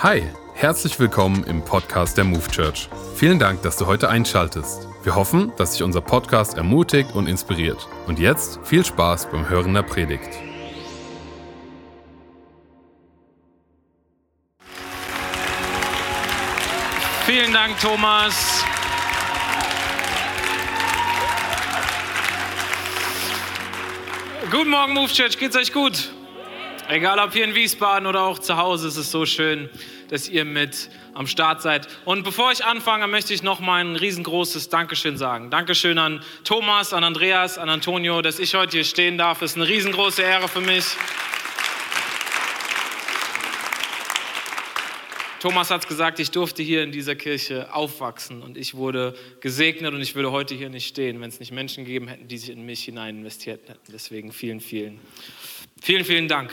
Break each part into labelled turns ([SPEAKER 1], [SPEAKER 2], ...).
[SPEAKER 1] Hi, herzlich willkommen im Podcast der Move Church. Vielen Dank, dass du heute einschaltest. Wir hoffen, dass dich unser Podcast ermutigt und inspiriert. Und jetzt viel Spaß beim Hören der Predigt.
[SPEAKER 2] Vielen Dank, Thomas. Guten Morgen, Move Church. Geht's euch gut? Egal ob hier in Wiesbaden oder auch zu Hause, es ist so schön, dass ihr mit am Start seid. Und bevor ich anfange, möchte ich noch mal ein riesengroßes Dankeschön sagen. Dankeschön an Thomas, an Andreas, an Antonio, dass ich heute hier stehen darf. Es ist eine riesengroße Ehre für mich. Thomas hat es gesagt, ich durfte hier in dieser Kirche aufwachsen und ich wurde gesegnet und ich würde heute hier nicht stehen, wenn es nicht Menschen gegeben hätten, die sich in mich hinein investiert hätten. Deswegen vielen, vielen, vielen, vielen Dank.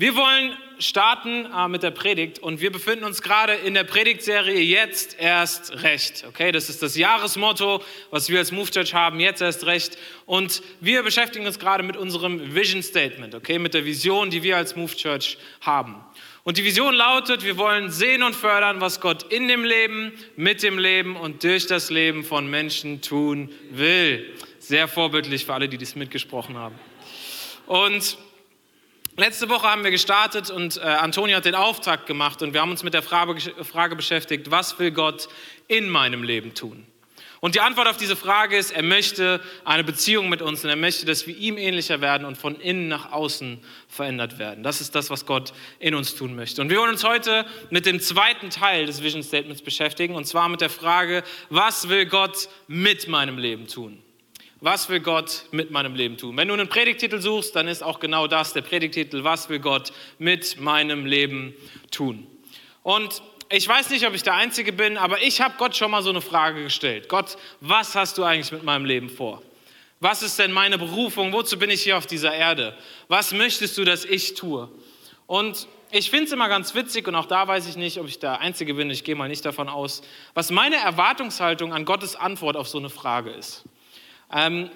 [SPEAKER 2] Wir wollen starten äh, mit der Predigt und wir befinden uns gerade in der Predigtserie Jetzt erst recht. Okay, das ist das Jahresmotto, was wir als Move Church haben, jetzt erst recht. Und wir beschäftigen uns gerade mit unserem Vision Statement, okay, mit der Vision, die wir als Move Church haben. Und die Vision lautet, wir wollen sehen und fördern, was Gott in dem Leben, mit dem Leben und durch das Leben von Menschen tun will. Sehr vorbildlich für alle, die dies mitgesprochen haben. Und letzte Woche haben wir gestartet und äh, Antonio hat den Auftakt gemacht und wir haben uns mit der Frage, Frage beschäftigt, was will Gott in meinem Leben tun? Und die Antwort auf diese Frage ist, er möchte eine Beziehung mit uns und er möchte, dass wir ihm ähnlicher werden und von innen nach außen verändert werden. Das ist das, was Gott in uns tun möchte. Und wir wollen uns heute mit dem zweiten Teil des Vision Statements beschäftigen und zwar mit der Frage, was will Gott mit meinem Leben tun? Was will Gott mit meinem Leben tun? Wenn du einen Predigtitel suchst, dann ist auch genau das der Predigtitel. Was will Gott mit meinem Leben tun? Und ich weiß nicht, ob ich der Einzige bin, aber ich habe Gott schon mal so eine Frage gestellt. Gott, was hast du eigentlich mit meinem Leben vor? Was ist denn meine Berufung? Wozu bin ich hier auf dieser Erde? Was möchtest du, dass ich tue? Und ich finde es immer ganz witzig und auch da weiß ich nicht, ob ich der Einzige bin, ich gehe mal nicht davon aus, was meine Erwartungshaltung an Gottes Antwort auf so eine Frage ist. Ähm,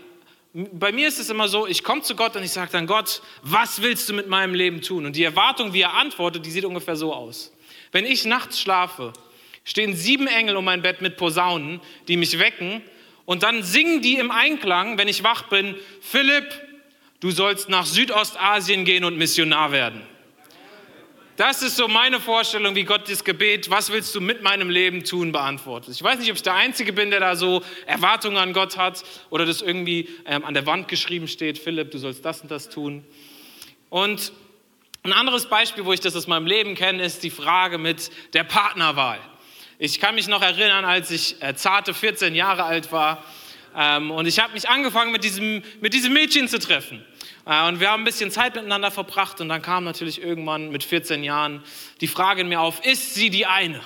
[SPEAKER 2] bei mir ist es immer so, ich komme zu Gott und ich sage dann, Gott, was willst du mit meinem Leben tun? Und die Erwartung, wie er antwortet, die sieht ungefähr so aus. Wenn ich nachts schlafe, stehen sieben Engel um mein Bett mit Posaunen, die mich wecken und dann singen die im Einklang, wenn ich wach bin, Philipp, du sollst nach Südostasien gehen und Missionar werden. Das ist so meine Vorstellung, wie Gott das Gebet, was willst du mit meinem Leben tun, beantwortet. Ich weiß nicht, ob ich der Einzige bin, der da so Erwartungen an Gott hat oder das irgendwie ähm, an der Wand geschrieben steht, Philipp, du sollst das und das tun. Und ein anderes Beispiel, wo ich das aus meinem Leben kenne, ist die Frage mit der Partnerwahl. Ich kann mich noch erinnern, als ich äh, zarte 14 Jahre alt war ähm, und ich habe mich angefangen mit diesem, mit diesem Mädchen zu treffen. Äh, und wir haben ein bisschen Zeit miteinander verbracht und dann kam natürlich irgendwann mit 14 Jahren die Frage in mir auf, ist sie die eine?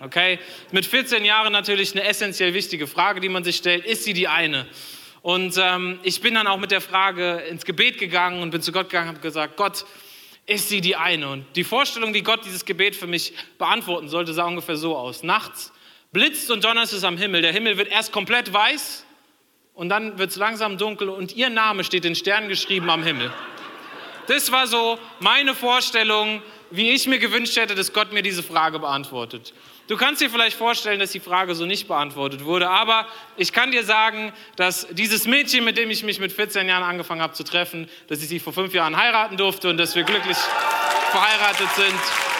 [SPEAKER 2] Okay, mit 14 Jahren natürlich eine essentiell wichtige Frage, die man sich stellt, ist sie die eine? Und ähm, ich bin dann auch mit der Frage ins Gebet gegangen und bin zu Gott gegangen und habe gesagt, Gott, ist sie die eine. Und die Vorstellung, wie Gott dieses Gebet für mich beantworten sollte, sah ungefähr so aus. Nachts blitzt und donnert es am Himmel. Der Himmel wird erst komplett weiß und dann wird es langsam dunkel und ihr Name steht in Sternen geschrieben am Himmel. Das war so meine Vorstellung, wie ich mir gewünscht hätte, dass Gott mir diese Frage beantwortet. Du kannst dir vielleicht vorstellen, dass die Frage so nicht beantwortet wurde, aber ich kann dir sagen, dass dieses Mädchen, mit dem ich mich mit 14 Jahren angefangen habe zu treffen, dass ich sie vor fünf Jahren heiraten durfte und dass wir glücklich verheiratet sind.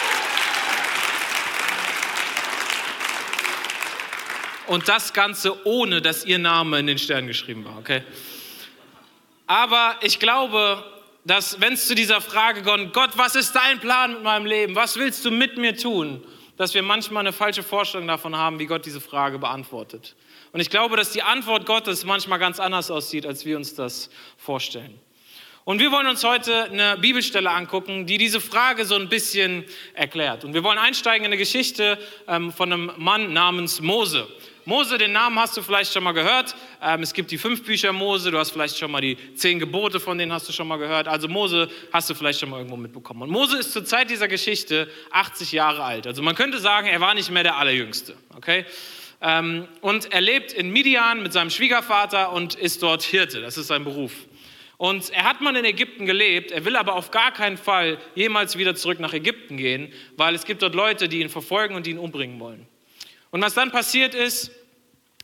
[SPEAKER 2] Und das Ganze ohne, dass ihr Name in den Sternen geschrieben war, okay? Aber ich glaube, dass wenn es zu dieser Frage kommt, Gott, was ist dein Plan mit meinem Leben? Was willst du mit mir tun? dass wir manchmal eine falsche Vorstellung davon haben, wie Gott diese Frage beantwortet. Und ich glaube, dass die Antwort Gottes manchmal ganz anders aussieht, als wir uns das vorstellen. Und wir wollen uns heute eine Bibelstelle angucken, die diese Frage so ein bisschen erklärt. Und wir wollen einsteigen in eine Geschichte ähm, von einem Mann namens Mose. Mose, den Namen hast du vielleicht schon mal gehört. Ähm, es gibt die fünf Bücher Mose, du hast vielleicht schon mal die zehn Gebote, von denen hast du schon mal gehört. Also Mose hast du vielleicht schon mal irgendwo mitbekommen. Und Mose ist zur Zeit dieser Geschichte 80 Jahre alt. Also man könnte sagen, er war nicht mehr der Allerjüngste. Okay? Ähm, und er lebt in Midian mit seinem Schwiegervater und ist dort Hirte. Das ist sein Beruf. Und er hat mal in Ägypten gelebt, er will aber auf gar keinen Fall jemals wieder zurück nach Ägypten gehen, weil es gibt dort Leute, die ihn verfolgen und die ihn umbringen wollen. Und was dann passiert ist,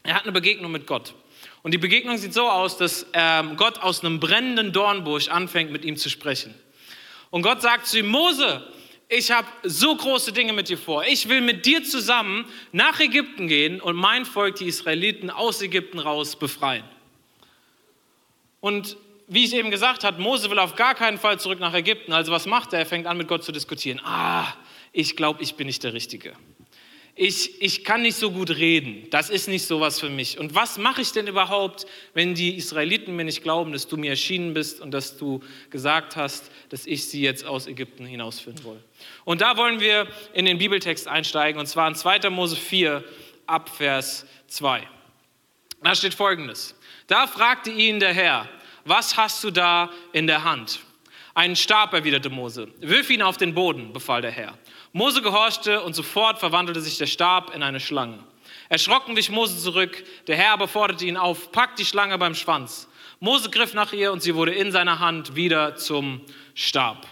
[SPEAKER 2] er hat eine Begegnung mit Gott. Und die Begegnung sieht so aus, dass ähm, Gott aus einem brennenden Dornbusch anfängt, mit ihm zu sprechen. Und Gott sagt zu ihm, Mose, ich habe so große Dinge mit dir vor. Ich will mit dir zusammen nach Ägypten gehen und mein Volk, die Israeliten, aus Ägypten raus befreien. Und wie ich eben gesagt habe, Mose will auf gar keinen Fall zurück nach Ägypten. Also was macht er? Er fängt an mit Gott zu diskutieren. Ah, ich glaube, ich bin nicht der Richtige ich, ich kann nicht so gut reden, das ist nicht so was für mich. Und was mache ich denn überhaupt, wenn die Israeliten mir nicht glauben, dass du mir erschienen bist und dass du gesagt hast, dass ich sie jetzt aus Ägypten hinausführen will? Und da wollen wir in den Bibeltext einsteigen, und zwar in 2. Mose 4 ab Vers 2. Da steht folgendes. Da fragte ihn der Herr, was hast du da in der Hand? Einen Stab, erwiderte Mose. Wirf ihn auf den Boden, befahl der Herr. Mose gehorchte und sofort verwandelte sich der Stab in eine Schlange. Erschrocken wich Mose zurück, der Herr aber forderte ihn auf, pack die Schlange beim Schwanz. Mose griff nach ihr und sie wurde in seiner Hand wieder zum Stab.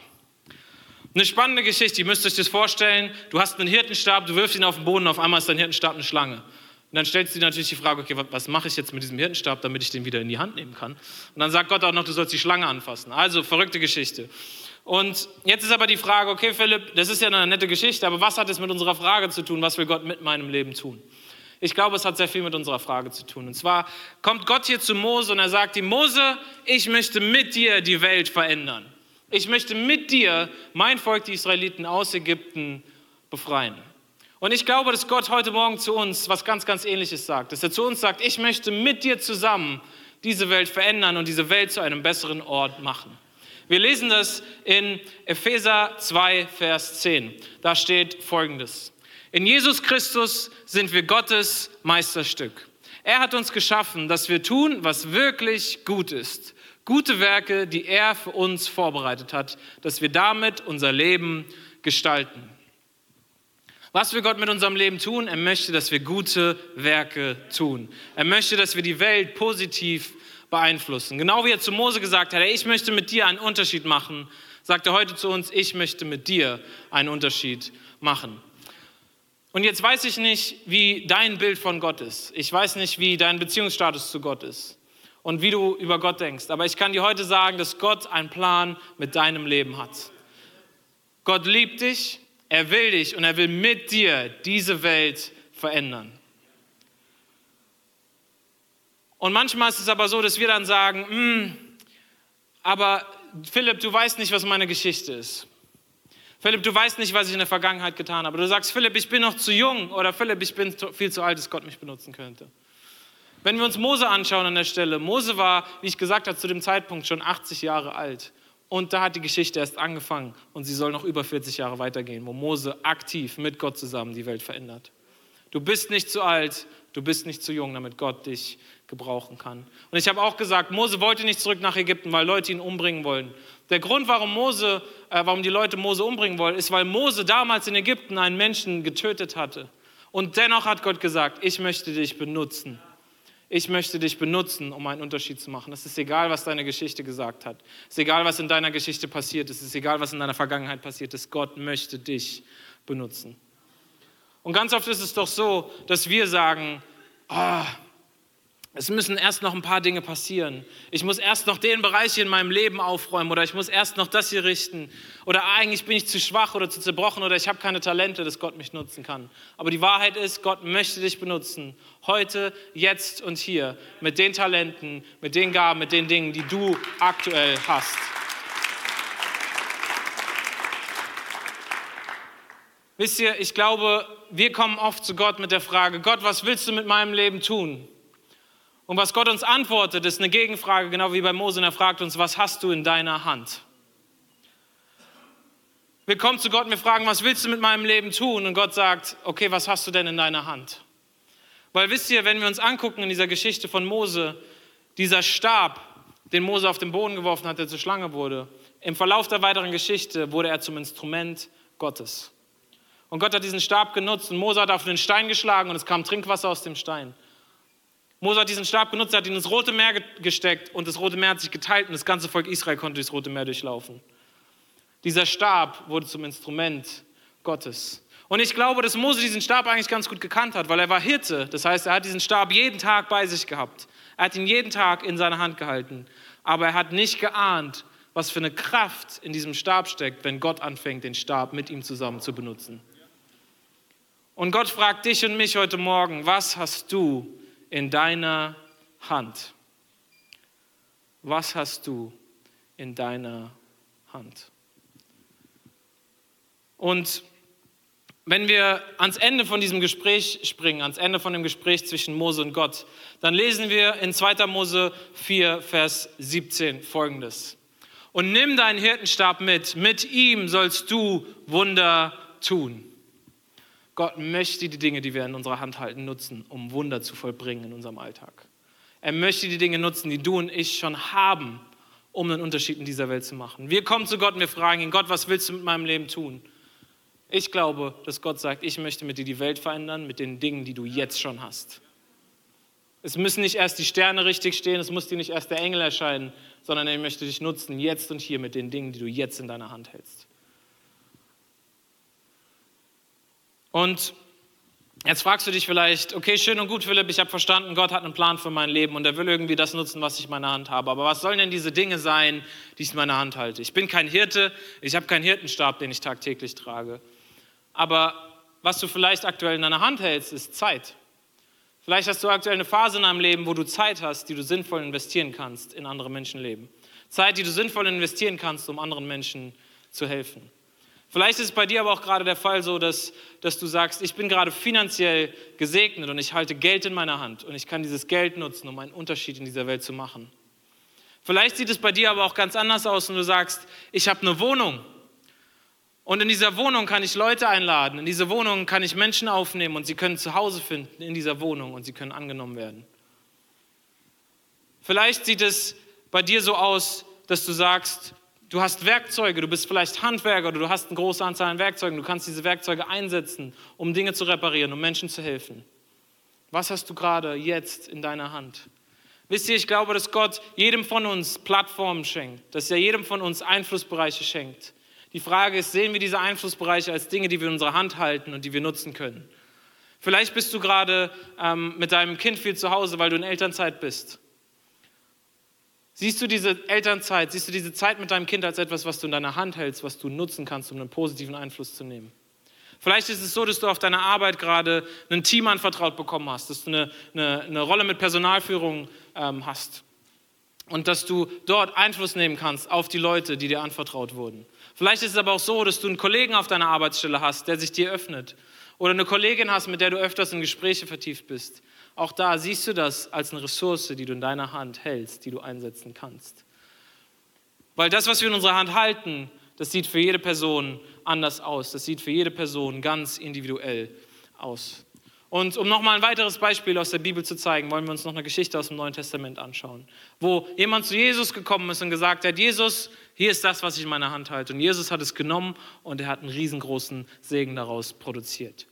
[SPEAKER 2] Eine spannende Geschichte, ihr müsst euch das vorstellen. Du hast einen Hirtenstab, du wirfst ihn auf den Boden, auf einmal ist dein Hirtenstab eine Schlange. Und dann stellst du dir natürlich die Frage, okay, was mache ich jetzt mit diesem Hirtenstab, damit ich den wieder in die Hand nehmen kann? Und dann sagt Gott auch noch, du sollst die Schlange anfassen. Also verrückte Geschichte. Und jetzt ist aber die Frage, okay Philipp, das ist ja eine nette Geschichte, aber was hat es mit unserer Frage zu tun, was will Gott mit meinem Leben tun? Ich glaube, es hat sehr viel mit unserer Frage zu tun. Und zwar kommt Gott hier zu Mose und er sagt ihm, Mose, ich möchte mit dir die Welt verändern. Ich möchte mit dir mein Volk, die Israeliten aus Ägypten, befreien. Und ich glaube, dass Gott heute Morgen zu uns was ganz, ganz Ähnliches sagt. Dass er zu uns sagt, ich möchte mit dir zusammen diese Welt verändern und diese Welt zu einem besseren Ort machen. Wir lesen das in Epheser 2, Vers 10. Da steht folgendes. In Jesus Christus sind wir Gottes Meisterstück. Er hat uns geschaffen, dass wir tun, was wirklich gut ist. Gute Werke, die er für uns vorbereitet hat, dass wir damit unser Leben gestalten. Was will Gott mit unserem Leben tun? Er möchte, dass wir gute Werke tun. Er möchte, dass wir die Welt positiv beeinflussen. Genau wie er zu Mose gesagt hat, ich möchte mit dir einen Unterschied machen, sagt er heute zu uns, ich möchte mit dir einen Unterschied machen. Und jetzt weiß ich nicht, wie dein Bild von Gott ist. Ich weiß nicht, wie dein Beziehungsstatus zu Gott ist und wie du über Gott denkst. Aber ich kann dir heute sagen, dass Gott einen Plan mit deinem Leben hat. Gott liebt dich, er will dich und er will mit dir diese Welt verändern. Und manchmal ist es aber so, dass wir dann sagen, hm, aber Philipp, du weißt nicht, was meine Geschichte ist. Philipp, du weißt nicht, was ich in der Vergangenheit getan habe. Du sagst, Philipp, ich bin noch zu jung oder Philipp, ich bin viel zu alt, dass Gott mich benutzen könnte. Wenn wir uns Mose anschauen an der Stelle, Mose war, wie ich gesagt habe, zu dem Zeitpunkt schon 80 Jahre alt. Und da hat die Geschichte erst angefangen und sie soll noch über 40 Jahre weitergehen, wo Mose aktiv mit Gott zusammen die Welt verändert. Du bist nicht zu alt, du bist nicht zu jung, damit Gott dich gebrauchen kann. Und ich habe auch gesagt, Mose wollte nicht zurück nach Ägypten, weil Leute ihn umbringen wollen. Der Grund, warum, Mose, äh, warum die Leute Mose umbringen wollen, ist, weil Mose damals in Ägypten einen Menschen getötet hatte. Und dennoch hat Gott gesagt, ich möchte dich benutzen. Ich möchte dich benutzen, um einen Unterschied zu machen. Es ist egal, was deine Geschichte gesagt hat. Es ist egal, was in deiner Geschichte passiert ist. Es ist egal, was in deiner Vergangenheit passiert ist. Gott möchte dich benutzen. Und ganz oft ist es doch so, dass wir sagen, oh, es müssen erst noch ein paar Dinge passieren. Ich muss erst noch den Bereich in meinem Leben aufräumen oder ich muss erst noch das hier richten. Oder eigentlich bin ich zu schwach oder zu zerbrochen oder ich habe keine Talente, dass Gott mich nutzen kann. Aber die Wahrheit ist, Gott möchte dich benutzen. Heute, jetzt und hier. Mit den Talenten, mit den Gaben, mit den Dingen, die du aktuell hast. Wisst ihr, ich glaube, wir kommen oft zu Gott mit der Frage, Gott, was willst du mit meinem Leben tun? Und was Gott uns antwortet, ist eine Gegenfrage, genau wie bei Mose. Und er fragt uns, was hast du in deiner Hand? Wir kommen zu Gott und wir fragen, was willst du mit meinem Leben tun? Und Gott sagt, okay, was hast du denn in deiner Hand? Weil wisst ihr, wenn wir uns angucken in dieser Geschichte von Mose, dieser Stab, den Mose auf den Boden geworfen hat, der zur Schlange wurde, im Verlauf der weiteren Geschichte wurde er zum Instrument Gottes. Und Gott hat diesen Stab genutzt und Mose hat auf den Stein geschlagen und es kam Trinkwasser aus dem Stein. Mose hat diesen Stab genutzt, er hat ihn ins Rote Meer gesteckt und das Rote Meer hat sich geteilt und das ganze Volk Israel konnte durchs Rote Meer durchlaufen. Dieser Stab wurde zum Instrument Gottes. Und ich glaube, dass Mose diesen Stab eigentlich ganz gut gekannt hat, weil er war Hirte. Das heißt, er hat diesen Stab jeden Tag bei sich gehabt. Er hat ihn jeden Tag in seiner Hand gehalten. Aber er hat nicht geahnt, was für eine Kraft in diesem Stab steckt, wenn Gott anfängt, den Stab mit ihm zusammen zu benutzen. Und Gott fragt dich und mich heute Morgen, was hast du in deiner Hand? Was hast du in deiner Hand? Und wenn wir ans Ende von diesem Gespräch springen, ans Ende von dem Gespräch zwischen Mose und Gott, dann lesen wir in 2. Mose 4, Vers 17 folgendes. Und nimm deinen Hirtenstab mit, mit ihm sollst du Wunder tun. Gott möchte die Dinge, die wir in unserer Hand halten, nutzen, um Wunder zu vollbringen in unserem Alltag. Er möchte die Dinge nutzen, die du und ich schon haben, um einen Unterschied in dieser Welt zu machen. Wir kommen zu Gott und wir fragen ihn, Gott, was willst du mit meinem Leben tun? Ich glaube, dass Gott sagt, ich möchte mit dir die Welt verändern, mit den Dingen, die du jetzt schon hast. Es müssen nicht erst die Sterne richtig stehen, es muss dir nicht erst der Engel erscheinen, sondern er möchte dich nutzen, jetzt und hier mit den Dingen, die du jetzt in deiner Hand hältst. Und jetzt fragst du dich vielleicht, okay, schön und gut, Philipp, ich habe verstanden, Gott hat einen Plan für mein Leben und er will irgendwie das nutzen, was ich in meiner Hand habe. Aber was sollen denn diese Dinge sein, die ich in meiner Hand halte? Ich bin kein Hirte, ich habe keinen Hirtenstab, den ich tagtäglich trage. Aber was du vielleicht aktuell in deiner Hand hältst, ist Zeit. Vielleicht hast du aktuell eine Phase in deinem Leben, wo du Zeit hast, die du sinnvoll investieren kannst in andere Menschenleben. Zeit, die du sinnvoll investieren kannst, um anderen Menschen zu helfen. Vielleicht ist es bei dir aber auch gerade der Fall so, dass, dass du sagst, ich bin gerade finanziell gesegnet und ich halte Geld in meiner Hand und ich kann dieses Geld nutzen, um einen Unterschied in dieser Welt zu machen. Vielleicht sieht es bei dir aber auch ganz anders aus und du sagst, ich habe eine Wohnung und in dieser Wohnung kann ich Leute einladen, in diese Wohnung kann ich Menschen aufnehmen und sie können zu Hause finden in dieser Wohnung und sie können angenommen werden. Vielleicht sieht es bei dir so aus, dass du sagst, Du hast Werkzeuge, du bist vielleicht Handwerker oder du hast eine große Anzahl an Werkzeugen. Du kannst diese Werkzeuge einsetzen, um Dinge zu reparieren, um Menschen zu helfen. Was hast du gerade jetzt in deiner Hand? Wisst ihr, ich glaube, dass Gott jedem von uns Plattformen schenkt, dass er jedem von uns Einflussbereiche schenkt. Die Frage ist, sehen wir diese Einflussbereiche als Dinge, die wir in unserer Hand halten und die wir nutzen können? Vielleicht bist du gerade ähm, mit deinem Kind viel zu Hause, weil du in Elternzeit bist. Siehst du diese Elternzeit, siehst du diese Zeit mit deinem Kind als etwas, was du in deiner Hand hältst, was du nutzen kannst, um einen positiven Einfluss zu nehmen? Vielleicht ist es so, dass du auf deiner Arbeit gerade ein Team anvertraut bekommen hast, dass du eine, eine, eine Rolle mit Personalführung ähm, hast und dass du dort Einfluss nehmen kannst auf die Leute, die dir anvertraut wurden. Vielleicht ist es aber auch so, dass du einen Kollegen auf deiner Arbeitsstelle hast, der sich dir öffnet oder eine Kollegin hast, mit der du öfters in Gespräche vertieft bist auch da siehst du das als eine Ressource, die du in deiner Hand hältst, die du einsetzen kannst. Weil das, was wir in unserer Hand halten, das sieht für jede Person anders aus. Das sieht für jede Person ganz individuell aus. Und um nochmal ein weiteres Beispiel aus der Bibel zu zeigen, wollen wir uns noch eine Geschichte aus dem Neuen Testament anschauen, wo jemand zu Jesus gekommen ist und gesagt hat, Jesus, hier ist das, was ich in meiner Hand halte. Und Jesus hat es genommen und er hat einen riesengroßen Segen daraus produziert.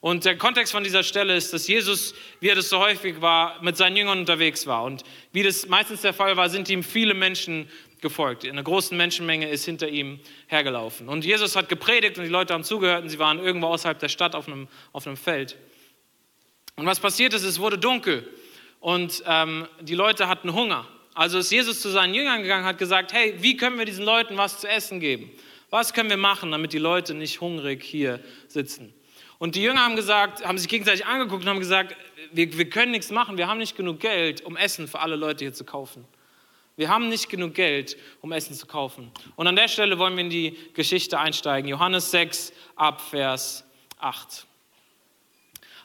[SPEAKER 2] Und der Kontext von dieser Stelle ist, dass Jesus, wie er das so häufig war, mit seinen Jüngern unterwegs war. Und wie das meistens der Fall war, sind ihm viele Menschen gefolgt. Eine große Menschenmenge ist hinter ihm hergelaufen. Und Jesus hat gepredigt und die Leute haben zugehört und sie waren irgendwo außerhalb der Stadt auf einem, auf einem Feld. Und was passiert ist, es wurde dunkel und ähm, die Leute hatten Hunger. Also ist Jesus zu seinen Jüngern gegangen, hat gesagt, hey, wie können wir diesen Leuten was zu essen geben? Was können wir machen, damit die Leute nicht hungrig hier sitzen? Und die Jünger haben gesagt, haben sich gegenseitig angeguckt und haben gesagt, wir, wir können nichts machen, wir haben nicht genug Geld, um Essen für alle Leute hier zu kaufen. Wir haben nicht genug Geld, um Essen zu kaufen. Und an der Stelle wollen wir in die Geschichte einsteigen. Johannes 6 ab Vers 8.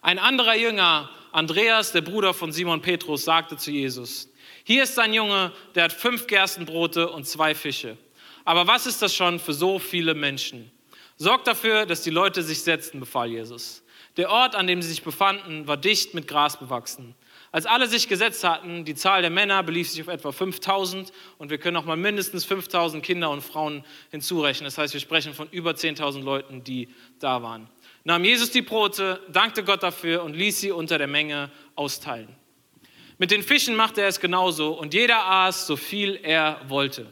[SPEAKER 2] Ein anderer Jünger, Andreas, der Bruder von Simon Petrus, sagte zu Jesus, hier ist ein Junge, der hat fünf Gerstenbrote und zwei Fische. Aber was ist das schon für so viele Menschen? Sorgt dafür, dass die Leute sich setzten, befahl Jesus. Der Ort, an dem sie sich befanden, war dicht mit Gras bewachsen. Als alle sich gesetzt hatten, die Zahl der Männer belief sich auf etwa 5000 und wir können auch mal mindestens 5000 Kinder und Frauen hinzurechnen. Das heißt, wir sprechen von über 10.000 Leuten, die da waren. Nahm Jesus die Brote, dankte Gott dafür und ließ sie unter der Menge austeilen. Mit den Fischen machte er es genauso und jeder aß so viel er wollte.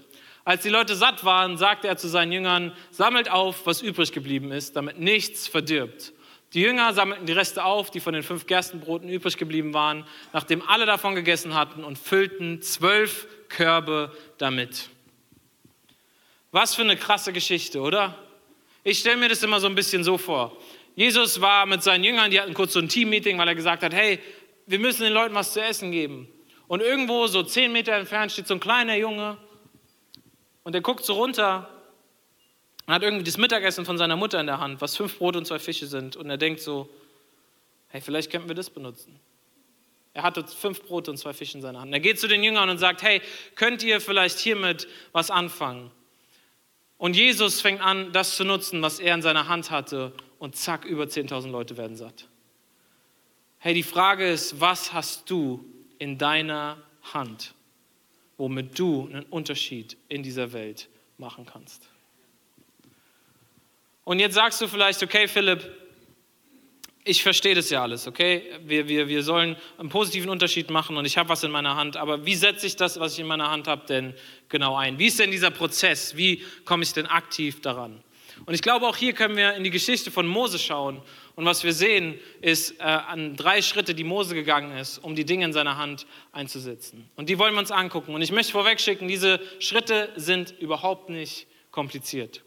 [SPEAKER 2] Als die Leute satt waren, sagte er zu seinen Jüngern, sammelt auf, was übrig geblieben ist, damit nichts verdirbt. Die Jünger sammelten die Reste auf, die von den fünf Gerstenbroten übrig geblieben waren, nachdem alle davon gegessen hatten und füllten zwölf Körbe damit. Was für eine krasse Geschichte, oder? Ich stelle mir das immer so ein bisschen so vor. Jesus war mit seinen Jüngern, die hatten kurz so ein Team-Meeting, weil er gesagt hat, hey, wir müssen den Leuten was zu essen geben. Und irgendwo so zehn Meter entfernt steht so ein kleiner Junge und der guckt so runter und hat irgendwie das Mittagessen von seiner Mutter in der Hand, was fünf Brote und zwei Fische sind. Und er denkt so, hey, vielleicht könnten wir das benutzen. Er hatte fünf Brote und zwei Fische in seiner Hand. Er geht zu den Jüngern und sagt, hey, könnt ihr vielleicht hiermit was anfangen? Und Jesus fängt an, das zu nutzen, was er in seiner Hand hatte. Und zack, über 10.000 Leute werden satt. Hey, die Frage ist, was hast du in deiner Hand? Womit du einen Unterschied in dieser Welt machen kannst. Und jetzt sagst du vielleicht, okay, Philipp, ich verstehe das ja alles, okay? Wir, wir, wir sollen einen positiven Unterschied machen und ich habe was in meiner Hand, aber wie setze ich das, was ich in meiner Hand habe, denn genau ein? Wie ist denn dieser Prozess? Wie komme ich denn aktiv daran? Und ich glaube, auch hier können wir in die Geschichte von Mose schauen. Und was wir sehen, ist äh, an drei Schritte, die Mose gegangen ist, um die Dinge in seiner Hand einzusetzen. Und die wollen wir uns angucken. Und ich möchte vorwegschicken, diese Schritte sind überhaupt nicht kompliziert.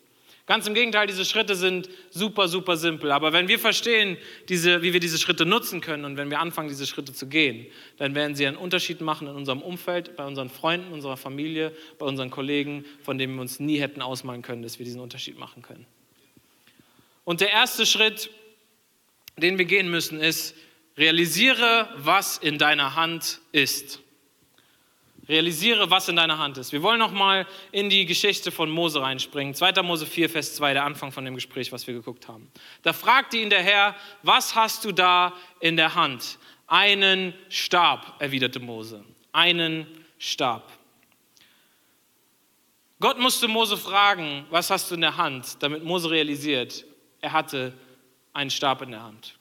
[SPEAKER 2] Ganz im Gegenteil, diese Schritte sind super, super simpel. Aber wenn wir verstehen, diese, wie wir diese Schritte nutzen können und wenn wir anfangen, diese Schritte zu gehen, dann werden sie einen Unterschied machen in unserem Umfeld, bei unseren Freunden, unserer Familie, bei unseren Kollegen, von denen wir uns nie hätten ausmalen können, dass wir diesen Unterschied machen können. Und der erste Schritt, den wir gehen müssen, ist, realisiere, was in deiner Hand ist. Realisiere, was in deiner Hand ist. Wir wollen nochmal in die Geschichte von Mose reinspringen. 2. Mose 4, Vers 2, der Anfang von dem Gespräch, was wir geguckt haben. Da fragte ihn der Herr, was hast du da in der Hand? Einen Stab, erwiderte Mose. Einen Stab. Gott musste Mose fragen, was hast du in der Hand, damit Mose realisiert, er hatte einen Stab in der Hand.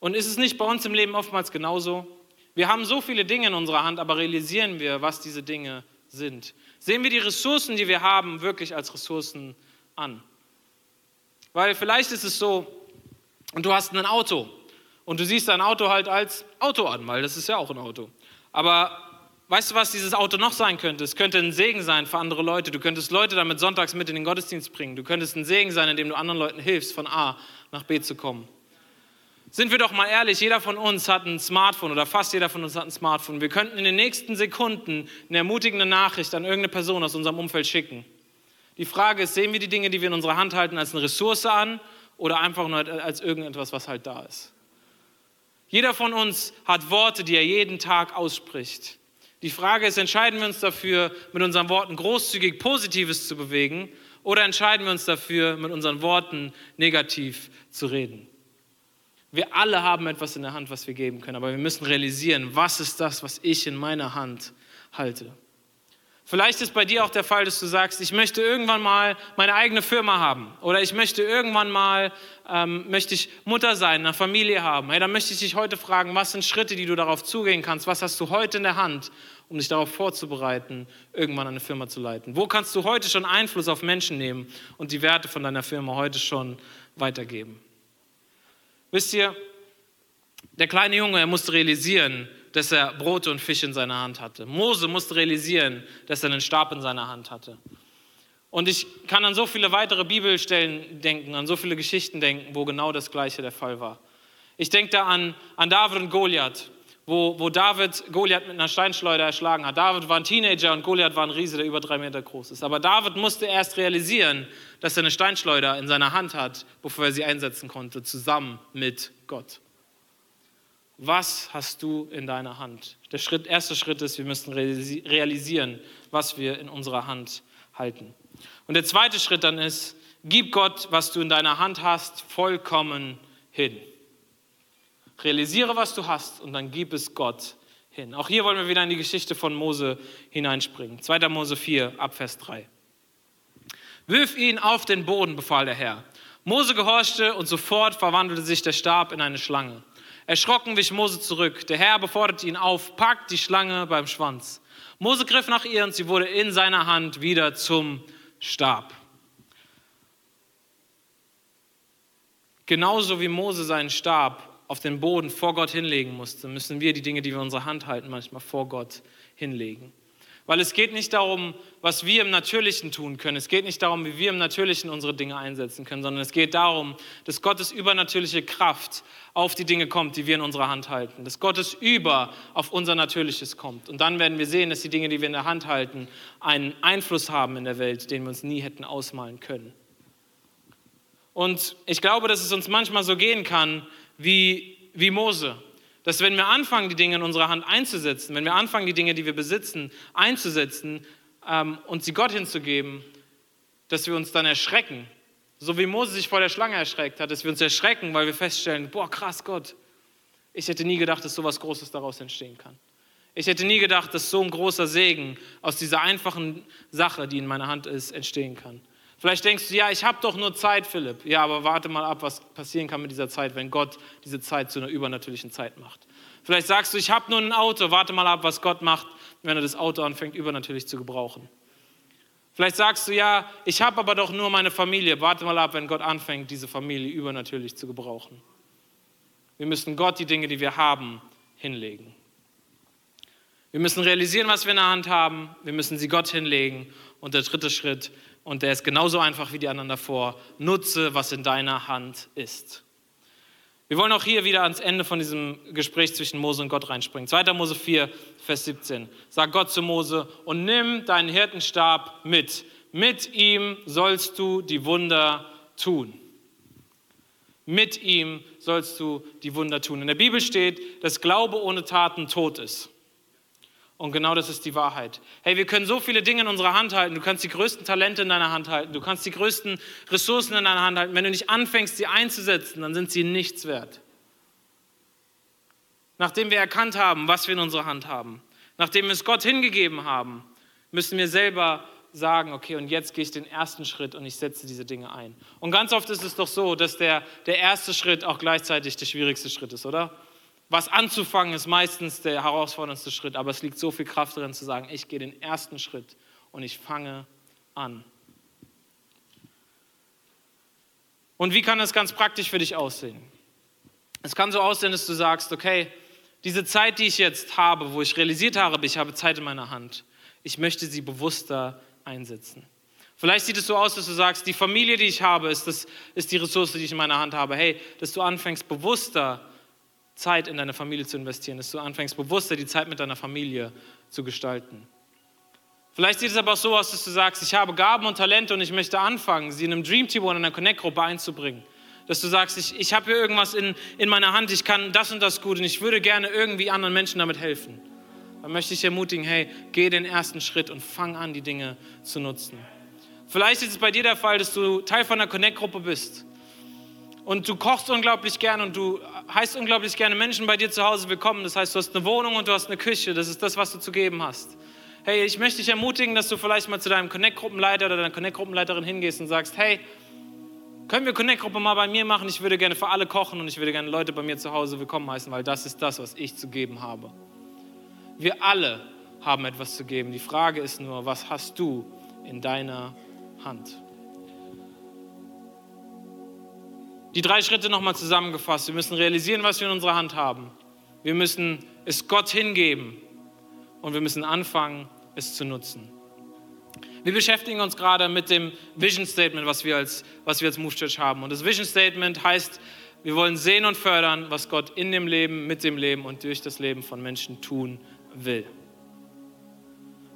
[SPEAKER 2] Und ist es nicht bei uns im Leben oftmals genauso? Wir haben so viele Dinge in unserer Hand, aber realisieren wir, was diese Dinge sind? Sehen wir die Ressourcen, die wir haben, wirklich als Ressourcen an? Weil vielleicht ist es so, und du hast ein Auto und du siehst dein Auto halt als Auto an, weil das ist ja auch ein Auto. Aber weißt du, was dieses Auto noch sein könnte? Es könnte ein Segen sein für andere Leute. Du könntest Leute damit sonntags mit in den Gottesdienst bringen. Du könntest ein Segen sein, indem du anderen Leuten hilfst, von A nach B zu kommen. Sind wir doch mal ehrlich, jeder von uns hat ein Smartphone oder fast jeder von uns hat ein Smartphone. Wir könnten in den nächsten Sekunden eine ermutigende Nachricht an irgendeine Person aus unserem Umfeld schicken. Die Frage ist, sehen wir die Dinge, die wir in unserer Hand halten, als eine Ressource an oder einfach nur als irgendetwas, was halt da ist? Jeder von uns hat Worte, die er jeden Tag ausspricht. Die Frage ist, entscheiden wir uns dafür, mit unseren Worten großzügig Positives zu bewegen oder entscheiden wir uns dafür, mit unseren Worten negativ zu reden? Wir alle haben etwas in der Hand, was wir geben können, aber wir müssen realisieren, was ist das, was ich in meiner Hand halte. Vielleicht ist bei dir auch der Fall, dass du sagst, ich möchte irgendwann mal meine eigene Firma haben oder ich möchte irgendwann mal ähm, möchte ich Mutter sein, eine Familie haben. Hey, dann möchte ich dich heute fragen, was sind Schritte, die du darauf zugehen kannst? Was hast du heute in der Hand, um dich darauf vorzubereiten, irgendwann eine Firma zu leiten? Wo kannst du heute schon Einfluss auf Menschen nehmen und die Werte von deiner Firma heute schon weitergeben? Wisst ihr, der kleine Junge, er musste realisieren, dass er Brote und Fisch in seiner Hand hatte. Mose musste realisieren, dass er einen Stab in seiner Hand hatte. Und ich kann an so viele weitere Bibelstellen denken, an so viele Geschichten denken, wo genau das Gleiche der Fall war. Ich denke da an, an David und Goliath, wo, wo David Goliath mit einer Steinschleuder erschlagen hat. David war ein Teenager und Goliath war ein Riese, der über drei Meter groß ist. Aber David musste erst realisieren, dass er eine Steinschleuder in seiner Hand hat, bevor er sie einsetzen konnte, zusammen mit Gott. Was hast du in deiner Hand? Der Schritt, erste Schritt ist, wir müssen realisieren, was wir in unserer Hand halten. Und der zweite Schritt dann ist, gib Gott, was du in deiner Hand hast, vollkommen hin. Realisiere, was du hast und dann gib es Gott hin. Auch hier wollen wir wieder in die Geschichte von Mose hineinspringen. 2. Mose 4, Abvers 3. Wirf ihn auf den Boden, befahl der Herr. Mose gehorchte und sofort verwandelte sich der Stab in eine Schlange. Erschrocken wich Mose zurück. Der Herr beforderte ihn auf, packt die Schlange beim Schwanz. Mose griff nach ihr und sie wurde in seiner Hand wieder zum Stab. Genauso wie Mose seinen Stab auf den Boden vor Gott hinlegen musste, müssen wir die Dinge, die wir in unserer Hand halten, manchmal vor Gott hinlegen. Weil es geht nicht darum, was wir im Natürlichen tun können. Es geht nicht darum, wie wir im Natürlichen unsere Dinge einsetzen können, sondern es geht darum, dass Gottes übernatürliche Kraft auf die Dinge kommt, die wir in unserer Hand halten. Dass Gottes Über auf unser Natürliches kommt. Und dann werden wir sehen, dass die Dinge, die wir in der Hand halten, einen Einfluss haben in der Welt, den wir uns nie hätten ausmalen können. Und ich glaube, dass es uns manchmal so gehen kann wie, wie Mose. Dass wenn wir anfangen, die Dinge in unserer Hand einzusetzen, wenn wir anfangen, die Dinge, die wir besitzen, einzusetzen ähm, und sie Gott hinzugeben, dass wir uns dann erschrecken. So wie Mose sich vor der Schlange erschreckt hat, dass wir uns erschrecken, weil wir feststellen, boah, krass Gott, ich hätte nie gedacht, dass so etwas Großes daraus entstehen kann. Ich hätte nie gedacht, dass so ein großer Segen aus dieser einfachen Sache, die in meiner Hand ist, entstehen kann. Vielleicht denkst du, ja, ich habe doch nur Zeit, Philipp. Ja, aber warte mal ab, was passieren kann mit dieser Zeit, wenn Gott diese Zeit zu einer übernatürlichen Zeit macht. Vielleicht sagst du, ich habe nur ein Auto, warte mal ab, was Gott macht, wenn er das Auto anfängt, übernatürlich zu gebrauchen. Vielleicht sagst du, ja, ich habe aber doch nur meine Familie, warte mal ab, wenn Gott anfängt, diese Familie übernatürlich zu gebrauchen. Wir müssen Gott die Dinge, die wir haben, hinlegen. Wir müssen realisieren, was wir in der Hand haben. Wir müssen sie Gott hinlegen. Und der dritte Schritt, und der ist genauso einfach wie die anderen davor. Nutze, was in deiner Hand ist. Wir wollen auch hier wieder ans Ende von diesem Gespräch zwischen Mose und Gott reinspringen. 2. Mose 4, Vers 17. Sagt Gott zu Mose, und nimm deinen Hirtenstab mit. Mit ihm sollst du die Wunder tun. Mit ihm sollst du die Wunder tun. In der Bibel steht, dass Glaube ohne Taten tot ist. Und genau das ist die Wahrheit. Hey, wir können so viele Dinge in unserer Hand halten. Du kannst die größten Talente in deiner Hand halten. Du kannst die größten Ressourcen in deiner Hand halten. Wenn du nicht anfängst, sie einzusetzen, dann sind sie nichts wert. Nachdem wir erkannt haben, was wir in unserer Hand haben, nachdem wir es Gott hingegeben haben, müssen wir selber sagen, okay, und jetzt gehe ich den ersten Schritt und ich setze diese Dinge ein. Und ganz oft ist es doch so, dass der, der erste Schritt auch gleichzeitig der schwierigste Schritt ist, oder? Was anzufangen ist meistens der herausforderndste Schritt, aber es liegt so viel Kraft darin zu sagen, ich gehe den ersten Schritt und ich fange an. Und wie kann das ganz praktisch für dich aussehen? Es kann so aussehen, dass du sagst, okay, diese Zeit, die ich jetzt habe, wo ich realisiert habe, ich habe Zeit in meiner Hand, ich möchte sie bewusster einsetzen. Vielleicht sieht es so aus, dass du sagst, die Familie, die ich habe, ist, das, ist die Ressource, die ich in meiner Hand habe. Hey, dass du anfängst, bewusster Zeit in deine Familie zu investieren, dass du anfängst, bewusster die Zeit mit deiner Familie zu gestalten. Vielleicht sieht es aber auch so aus, dass du sagst, ich habe Gaben und Talente und ich möchte anfangen, sie in einem Dream Team oder in einer Connect-Gruppe einzubringen. Dass du sagst, ich, ich habe hier irgendwas in, in meiner Hand, ich kann das und das gut und ich würde gerne irgendwie anderen Menschen damit helfen. Dann möchte ich ermutigen, hey, geh den ersten Schritt und fang an, die Dinge zu nutzen. Vielleicht ist es bei dir der Fall, dass du Teil von einer Connect-Gruppe bist und du kochst unglaublich gerne und du heißt unglaublich gerne Menschen bei dir zu Hause willkommen. Das heißt, du hast eine Wohnung und du hast eine Küche. Das ist das, was du zu geben hast. Hey, ich möchte dich ermutigen, dass du vielleicht mal zu deinem Connect-Gruppenleiter oder deiner Connect-Gruppenleiterin hingehst und sagst, hey, können wir Connect-Gruppe mal bei mir machen? Ich würde gerne für alle kochen und ich würde gerne Leute bei mir zu Hause willkommen heißen, weil das ist das, was ich zu geben habe. Wir alle haben etwas zu geben. Die Frage ist nur, was hast du in deiner Hand? Die drei Schritte nochmal zusammengefasst. Wir müssen realisieren, was wir in unserer Hand haben. Wir müssen es Gott hingeben und wir müssen anfangen, es zu nutzen. Wir beschäftigen uns gerade mit dem Vision Statement, was wir als, was wir als Move Church haben. Und das Vision Statement heißt, wir wollen sehen und fördern, was Gott in dem Leben, mit dem Leben und durch das Leben von Menschen tun will.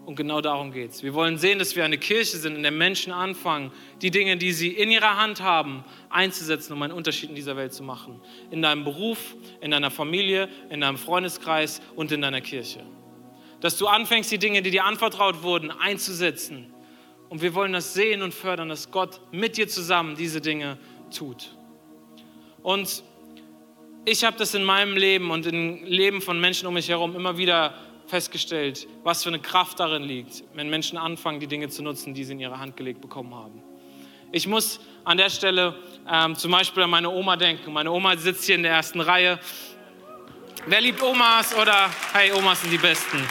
[SPEAKER 2] Und genau darum geht es. Wir wollen sehen, dass wir eine Kirche sind, in der Menschen anfangen, die Dinge, die sie in ihrer Hand haben, einzusetzen, um einen Unterschied in dieser Welt zu machen. In deinem Beruf, in deiner Familie, in deinem Freundeskreis und in deiner Kirche. Dass du anfängst, die Dinge, die dir anvertraut wurden, einzusetzen. Und wir wollen das sehen und fördern, dass Gott mit dir zusammen diese Dinge tut. Und ich habe das in meinem Leben und im Leben von Menschen um mich herum immer wieder festgestellt, was für eine Kraft darin liegt, wenn Menschen anfangen, die Dinge zu nutzen, die sie in ihre Hand gelegt bekommen haben. Ich muss an der Stelle ähm, zum Beispiel an meine Oma denken. Meine Oma sitzt hier in der ersten Reihe Wer liebt Omas oder hey, Omas sind die Besten?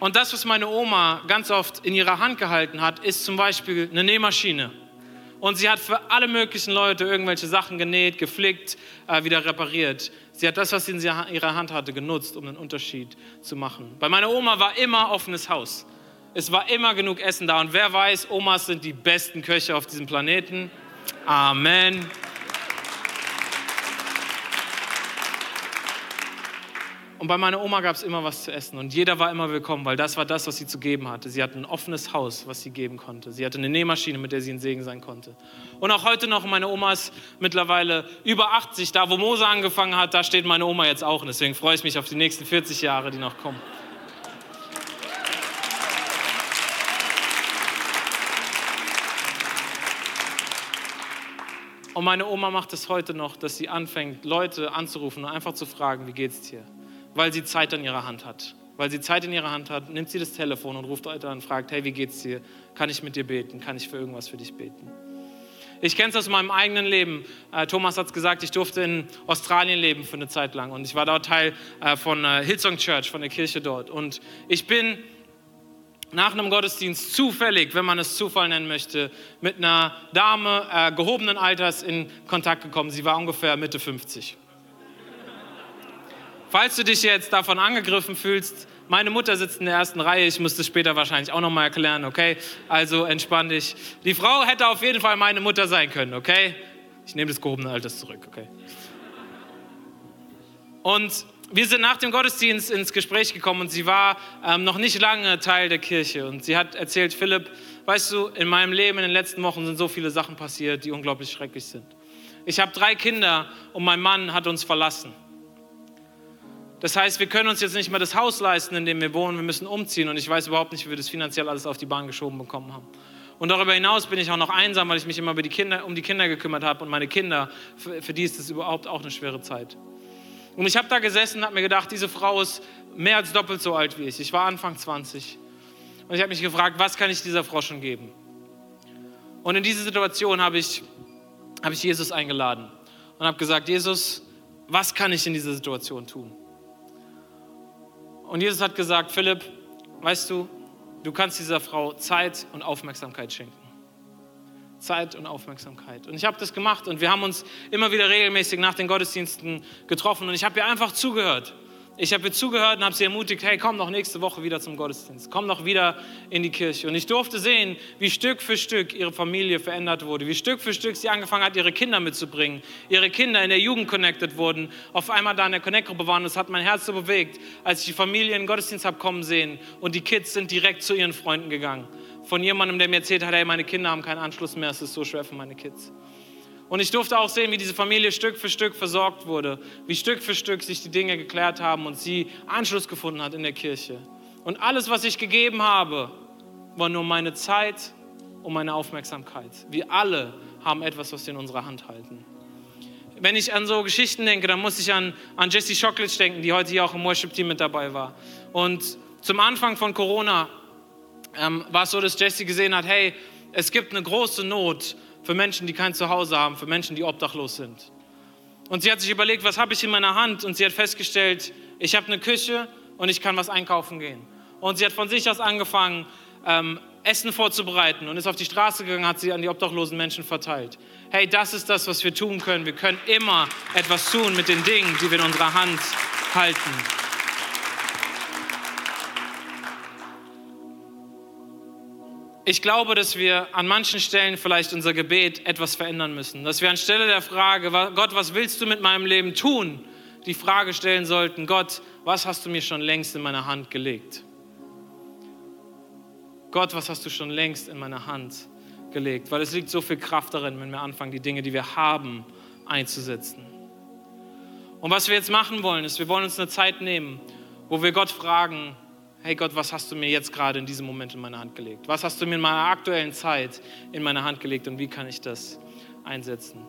[SPEAKER 2] Und das, was meine Oma ganz oft in ihrer Hand gehalten hat, ist zum Beispiel eine Nähmaschine. Und sie hat für alle möglichen Leute irgendwelche Sachen genäht, geflickt, äh, wieder repariert. Sie hat das, was sie in ihrer Hand hatte, genutzt, um einen Unterschied zu machen. Bei meiner Oma war immer offenes Haus. Es war immer genug Essen da. Und wer weiß, Omas sind die besten Köche auf diesem Planeten. Amen. Und bei meiner Oma gab es immer was zu essen und jeder war immer willkommen, weil das war das, was sie zu geben hatte. Sie hatte ein offenes Haus, was sie geben konnte. Sie hatte eine Nähmaschine, mit der sie ein Segen sein konnte. Und auch heute noch, meine Oma ist mittlerweile über 80. Da, wo Mose angefangen hat, da steht meine Oma jetzt auch. Und deswegen freue ich mich auf die nächsten 40 Jahre, die noch kommen. Und meine Oma macht es heute noch, dass sie anfängt, Leute anzurufen und einfach zu fragen, wie geht's dir? Weil sie Zeit in ihrer Hand hat. Weil sie Zeit in ihrer Hand hat, nimmt sie das Telefon und ruft Leute an und fragt, hey, wie geht's dir? Kann ich mit dir beten? Kann ich für irgendwas für dich beten? Ich kenne es aus meinem eigenen Leben. Äh, Thomas hat es gesagt, ich durfte in Australien leben für eine Zeit lang und ich war dort Teil äh, von äh, Hillsong Church, von der Kirche dort. Und ich bin nach einem Gottesdienst zufällig, wenn man es Zufall nennen möchte, mit einer Dame äh, gehobenen Alters in Kontakt gekommen. Sie war ungefähr Mitte 50. Falls du dich jetzt davon angegriffen fühlst, meine Mutter sitzt in der ersten Reihe, ich muss das später wahrscheinlich auch nochmal erklären, okay? Also entspann dich. Die Frau hätte auf jeden Fall meine Mutter sein können, okay? Ich nehme das gehobene Alters zurück, okay? Und wir sind nach dem Gottesdienst ins Gespräch gekommen und sie war ähm, noch nicht lange Teil der Kirche. Und sie hat erzählt, Philipp, weißt du, in meinem Leben in den letzten Wochen sind so viele Sachen passiert, die unglaublich schrecklich sind. Ich habe drei Kinder und mein Mann hat uns verlassen. Das heißt, wir können uns jetzt nicht mehr das Haus leisten, in dem wir wohnen. Wir müssen umziehen und ich weiß überhaupt nicht, wie wir das finanziell alles auf die Bahn geschoben bekommen haben. Und darüber hinaus bin ich auch noch einsam, weil ich mich immer die Kinder, um die Kinder gekümmert habe und meine Kinder, für, für die ist das überhaupt auch eine schwere Zeit. Und ich habe da gesessen und habe mir gedacht, diese Frau ist mehr als doppelt so alt wie ich. Ich war Anfang 20. Und ich habe mich gefragt, was kann ich dieser Frau schon geben? Und in diese Situation habe ich, habe ich Jesus eingeladen und habe gesagt, Jesus, was kann ich in dieser Situation tun? Und Jesus hat gesagt, Philipp, weißt du, du kannst dieser Frau Zeit und Aufmerksamkeit schenken. Zeit und Aufmerksamkeit. Und ich habe das gemacht und wir haben uns immer wieder regelmäßig nach den Gottesdiensten getroffen und ich habe ihr einfach zugehört. Ich habe ihr zugehört und habe sie ermutigt, hey, komm doch nächste Woche wieder zum Gottesdienst, komm doch wieder in die Kirche. Und ich durfte sehen, wie Stück für Stück ihre Familie verändert wurde, wie Stück für Stück sie angefangen hat, ihre Kinder mitzubringen, ihre Kinder in der Jugend connected wurden, auf einmal da in der Connect-Gruppe waren. Das hat mein Herz so bewegt, als ich die Familie in den Gottesdienst habe kommen sehen und die Kids sind direkt zu ihren Freunden gegangen. Von jemandem, der mir erzählt hat, hey, meine Kinder haben keinen Anschluss mehr, es ist so schwer für meine Kids. Und ich durfte auch sehen, wie diese Familie Stück für Stück versorgt wurde, wie Stück für Stück sich die Dinge geklärt haben und sie Anschluss gefunden hat in der Kirche. Und alles, was ich gegeben habe, war nur meine Zeit und meine Aufmerksamkeit. Wir alle haben etwas, was wir in unserer Hand halten. Wenn ich an so Geschichten denke, dann muss ich an, an Jessie Schocklich denken, die heute hier auch im Worship-Team mit dabei war. Und zum Anfang von Corona ähm, war es so, dass Jessie gesehen hat, hey, es gibt eine große Not für Menschen, die kein Zuhause haben, für Menschen, die obdachlos sind. Und sie hat sich überlegt, was habe ich in meiner Hand? Und sie hat festgestellt, ich habe eine Küche und ich kann was einkaufen gehen. Und sie hat von sich aus angefangen, ähm, Essen vorzubereiten und ist auf die Straße gegangen, hat sie an die obdachlosen Menschen verteilt. Hey, das ist das, was wir tun können. Wir können immer etwas tun mit den Dingen, die wir in unserer Hand halten. Ich glaube, dass wir an manchen Stellen vielleicht unser Gebet etwas verändern müssen. Dass wir anstelle der Frage, Gott, was willst du mit meinem Leben tun, die Frage stellen sollten, Gott, was hast du mir schon längst in meine Hand gelegt? Gott, was hast du schon längst in meine Hand gelegt? Weil es liegt so viel Kraft darin, wenn wir anfangen, die Dinge, die wir haben, einzusetzen. Und was wir jetzt machen wollen, ist, wir wollen uns eine Zeit nehmen, wo wir Gott fragen, hey Gott, was hast du mir jetzt gerade in diesem Moment in meine Hand gelegt? Was hast du mir in meiner aktuellen Zeit in meine Hand gelegt und wie kann ich das einsetzen?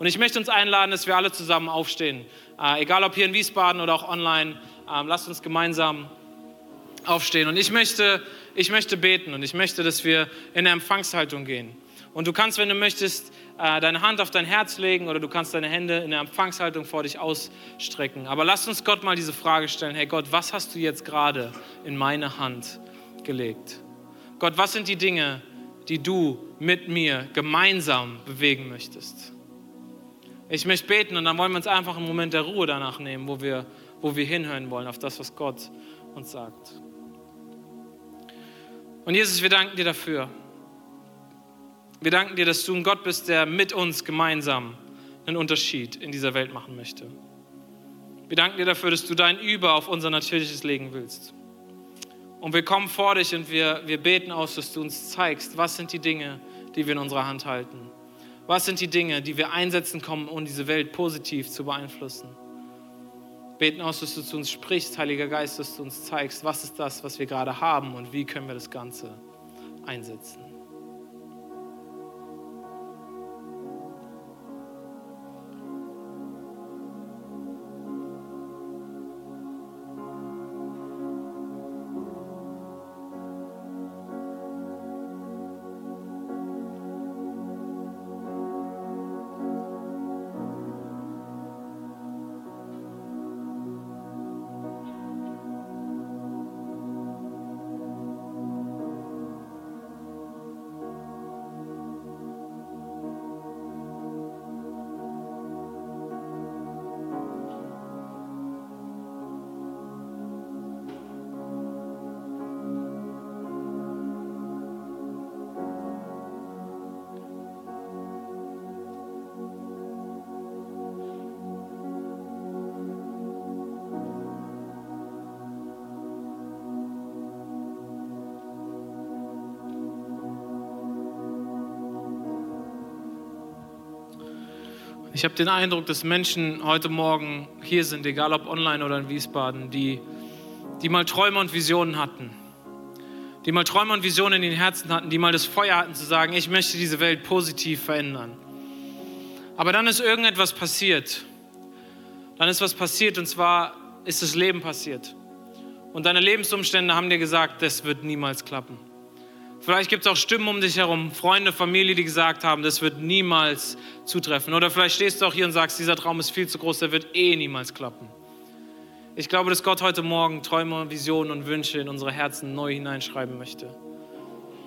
[SPEAKER 2] Und ich möchte uns einladen, dass wir alle zusammen aufstehen, äh, egal ob hier in Wiesbaden oder auch online. Äh, lasst uns gemeinsam aufstehen. Und ich möchte, ich möchte beten und ich möchte, dass wir in eine Empfangshaltung gehen. Und du kannst, wenn du möchtest, äh, deine Hand auf dein Herz legen oder du kannst deine Hände in der Empfangshaltung vor dich ausstrecken. Aber lass uns Gott mal diese Frage stellen, hey Gott, was hast du jetzt gerade in meine Hand gelegt? Gott, was sind die Dinge, die du mit mir gemeinsam bewegen möchtest? Ich möchte beten und dann wollen wir uns einfach einen Moment der Ruhe danach nehmen, wo wir, wo wir hinhören wollen auf das, was Gott uns sagt. Und Jesus, wir danken dir dafür. Wir danken dir, dass du ein Gott bist, der mit uns gemeinsam einen Unterschied in dieser Welt machen möchte. Wir danken dir dafür, dass du dein Über auf unser natürliches legen willst. Und wir kommen vor dich und wir, wir beten aus, dass du uns zeigst, was sind die Dinge, die wir in unserer Hand halten. Was sind die Dinge, die wir einsetzen kommen, um diese Welt positiv zu beeinflussen. Beten aus, dass du zu uns sprichst, Heiliger Geist, dass du uns zeigst, was ist das, was wir gerade haben und wie können wir das Ganze einsetzen. Ich habe den Eindruck, dass Menschen heute Morgen hier sind, egal ob online oder in Wiesbaden, die, die mal Träume und Visionen hatten. Die mal Träume und Visionen in den Herzen hatten, die mal das Feuer hatten zu sagen, ich möchte diese Welt positiv verändern. Aber dann ist irgendetwas passiert. Dann ist was passiert und zwar ist das Leben passiert. Und deine Lebensumstände haben dir gesagt, das wird niemals klappen. Vielleicht gibt es auch Stimmen um dich herum, Freunde, Familie, die gesagt haben, das wird niemals zutreffen. Oder vielleicht stehst du auch hier und sagst, dieser Traum ist viel zu groß, der wird eh niemals klappen. Ich glaube, dass Gott heute Morgen Träume, Visionen und Wünsche in unsere Herzen neu hineinschreiben möchte.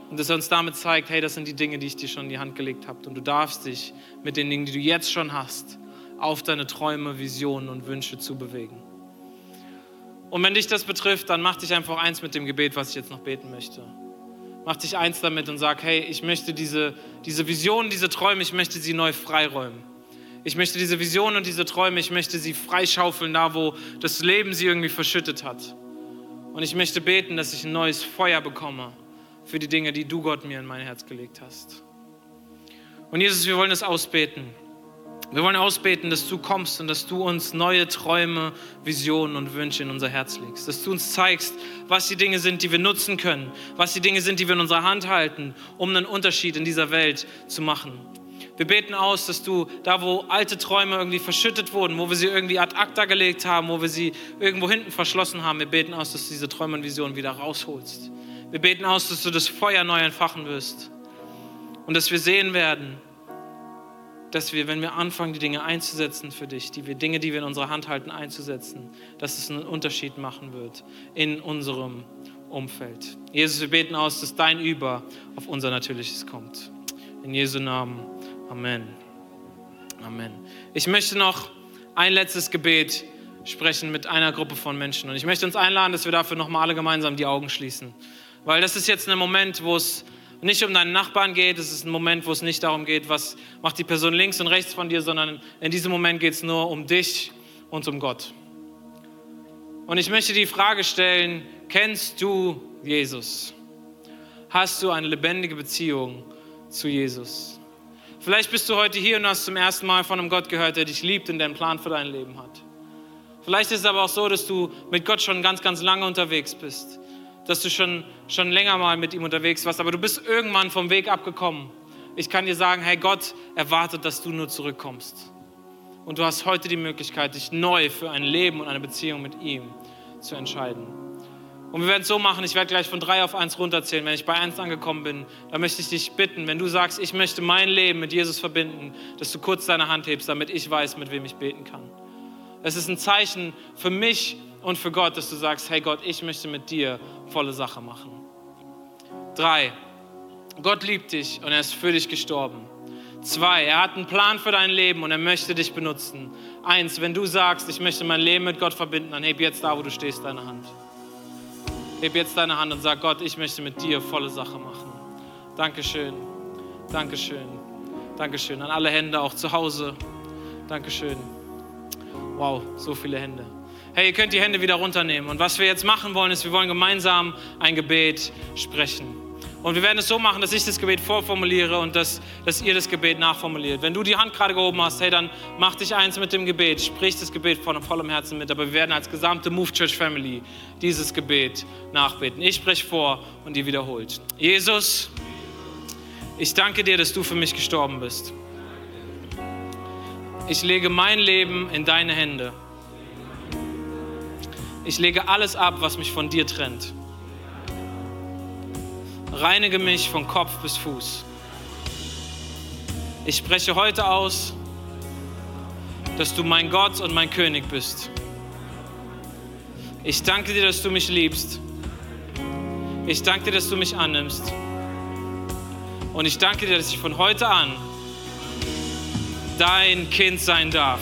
[SPEAKER 2] Und dass er uns damit zeigt, hey, das sind die Dinge, die ich dir schon in die Hand gelegt habe. Und du darfst dich mit den Dingen, die du jetzt schon hast, auf deine Träume, Visionen und Wünsche zu bewegen. Und wenn dich das betrifft, dann mach dich einfach eins mit dem Gebet, was ich jetzt noch beten möchte mach dich eins damit und sag, hey, ich möchte diese, diese Visionen, diese Träume, ich möchte sie neu freiräumen. Ich möchte diese Visionen und diese Träume, ich möchte sie freischaufeln, da wo das Leben sie irgendwie verschüttet hat. Und ich möchte beten, dass ich ein neues Feuer bekomme für die Dinge, die du Gott mir in mein Herz gelegt hast. Und Jesus, wir wollen es ausbeten. Wir wollen ausbeten, dass du kommst und dass du uns neue Träume, Visionen und Wünsche in unser Herz legst. Dass du uns zeigst, was die Dinge sind, die wir nutzen können, was die Dinge sind, die wir in unserer Hand halten, um einen Unterschied in dieser Welt zu machen. Wir beten aus, dass du da, wo alte Träume irgendwie verschüttet wurden, wo wir sie irgendwie ad acta gelegt haben, wo wir sie irgendwo hinten verschlossen haben, wir beten aus, dass du diese Träume und Visionen wieder rausholst. Wir beten aus, dass du das Feuer neu entfachen wirst und dass wir sehen werden, dass wir, wenn wir anfangen, die Dinge einzusetzen für dich, die wir Dinge, die wir in unserer Hand halten, einzusetzen, dass es einen Unterschied machen wird in unserem Umfeld. Jesus, wir beten aus, dass dein Über auf unser Natürliches kommt. In Jesu Namen. Amen. Amen. Ich möchte noch ein letztes Gebet sprechen mit einer Gruppe von Menschen. Und ich möchte uns einladen, dass wir dafür nochmal alle gemeinsam die Augen schließen. Weil das ist jetzt ein Moment, wo es nicht um deinen Nachbarn geht, es ist ein Moment, wo es nicht darum geht, was macht die Person links und rechts von dir, sondern in diesem Moment geht es nur um dich und um Gott. Und ich möchte die Frage stellen, kennst du Jesus? Hast du eine lebendige Beziehung zu Jesus? Vielleicht bist du heute hier und hast zum ersten Mal von einem Gott gehört, der dich liebt und der einen Plan für dein Leben hat. Vielleicht ist es aber auch so, dass du mit Gott schon ganz, ganz lange unterwegs bist dass du schon, schon länger mal mit ihm unterwegs warst, aber du bist irgendwann vom Weg abgekommen. Ich kann dir sagen, hey, Gott erwartet, dass du nur zurückkommst. Und du hast heute die Möglichkeit, dich neu für ein Leben und eine Beziehung mit ihm zu entscheiden. Und wir werden es so machen, ich werde gleich von drei auf eins runterzählen. Wenn ich bei eins angekommen bin, dann möchte ich dich bitten, wenn du sagst, ich möchte mein Leben mit Jesus verbinden, dass du kurz deine Hand hebst, damit ich weiß, mit wem ich beten kann. Es ist ein Zeichen für mich und für Gott, dass du sagst, hey Gott, ich möchte mit dir volle Sache machen. Drei, Gott liebt dich und er ist für dich gestorben. Zwei, er hat einen Plan für dein Leben und er möchte dich benutzen. Eins, wenn du sagst, ich möchte mein Leben mit Gott verbinden, dann heb jetzt da, wo du stehst, deine Hand. Heb jetzt deine Hand und sag, Gott, ich möchte mit dir volle Sache machen. Dankeschön, Dankeschön, Dankeschön. An alle Hände, auch zu Hause. Dankeschön. Wow, so viele Hände. Hey, ihr könnt die Hände wieder runternehmen. Und was wir jetzt machen wollen, ist, wir wollen gemeinsam ein Gebet sprechen. Und wir werden es so machen, dass ich das Gebet vorformuliere und dass, dass ihr das Gebet nachformuliert. Wenn du die Hand gerade gehoben hast, hey, dann mach dich eins mit dem Gebet, sprich das Gebet von vollem Herzen mit. Aber wir werden als gesamte Move Church Family dieses Gebet nachbeten. Ich spreche vor und ihr wiederholt. Jesus, ich danke dir, dass du für mich gestorben bist. Ich lege mein Leben in deine Hände. Ich lege alles ab, was mich von dir trennt. Reinige mich von Kopf bis Fuß. Ich spreche heute aus, dass du mein Gott und mein König bist. Ich danke dir, dass du mich liebst. Ich danke dir, dass du mich annimmst. Und ich danke dir, dass ich von heute an dein Kind sein darf.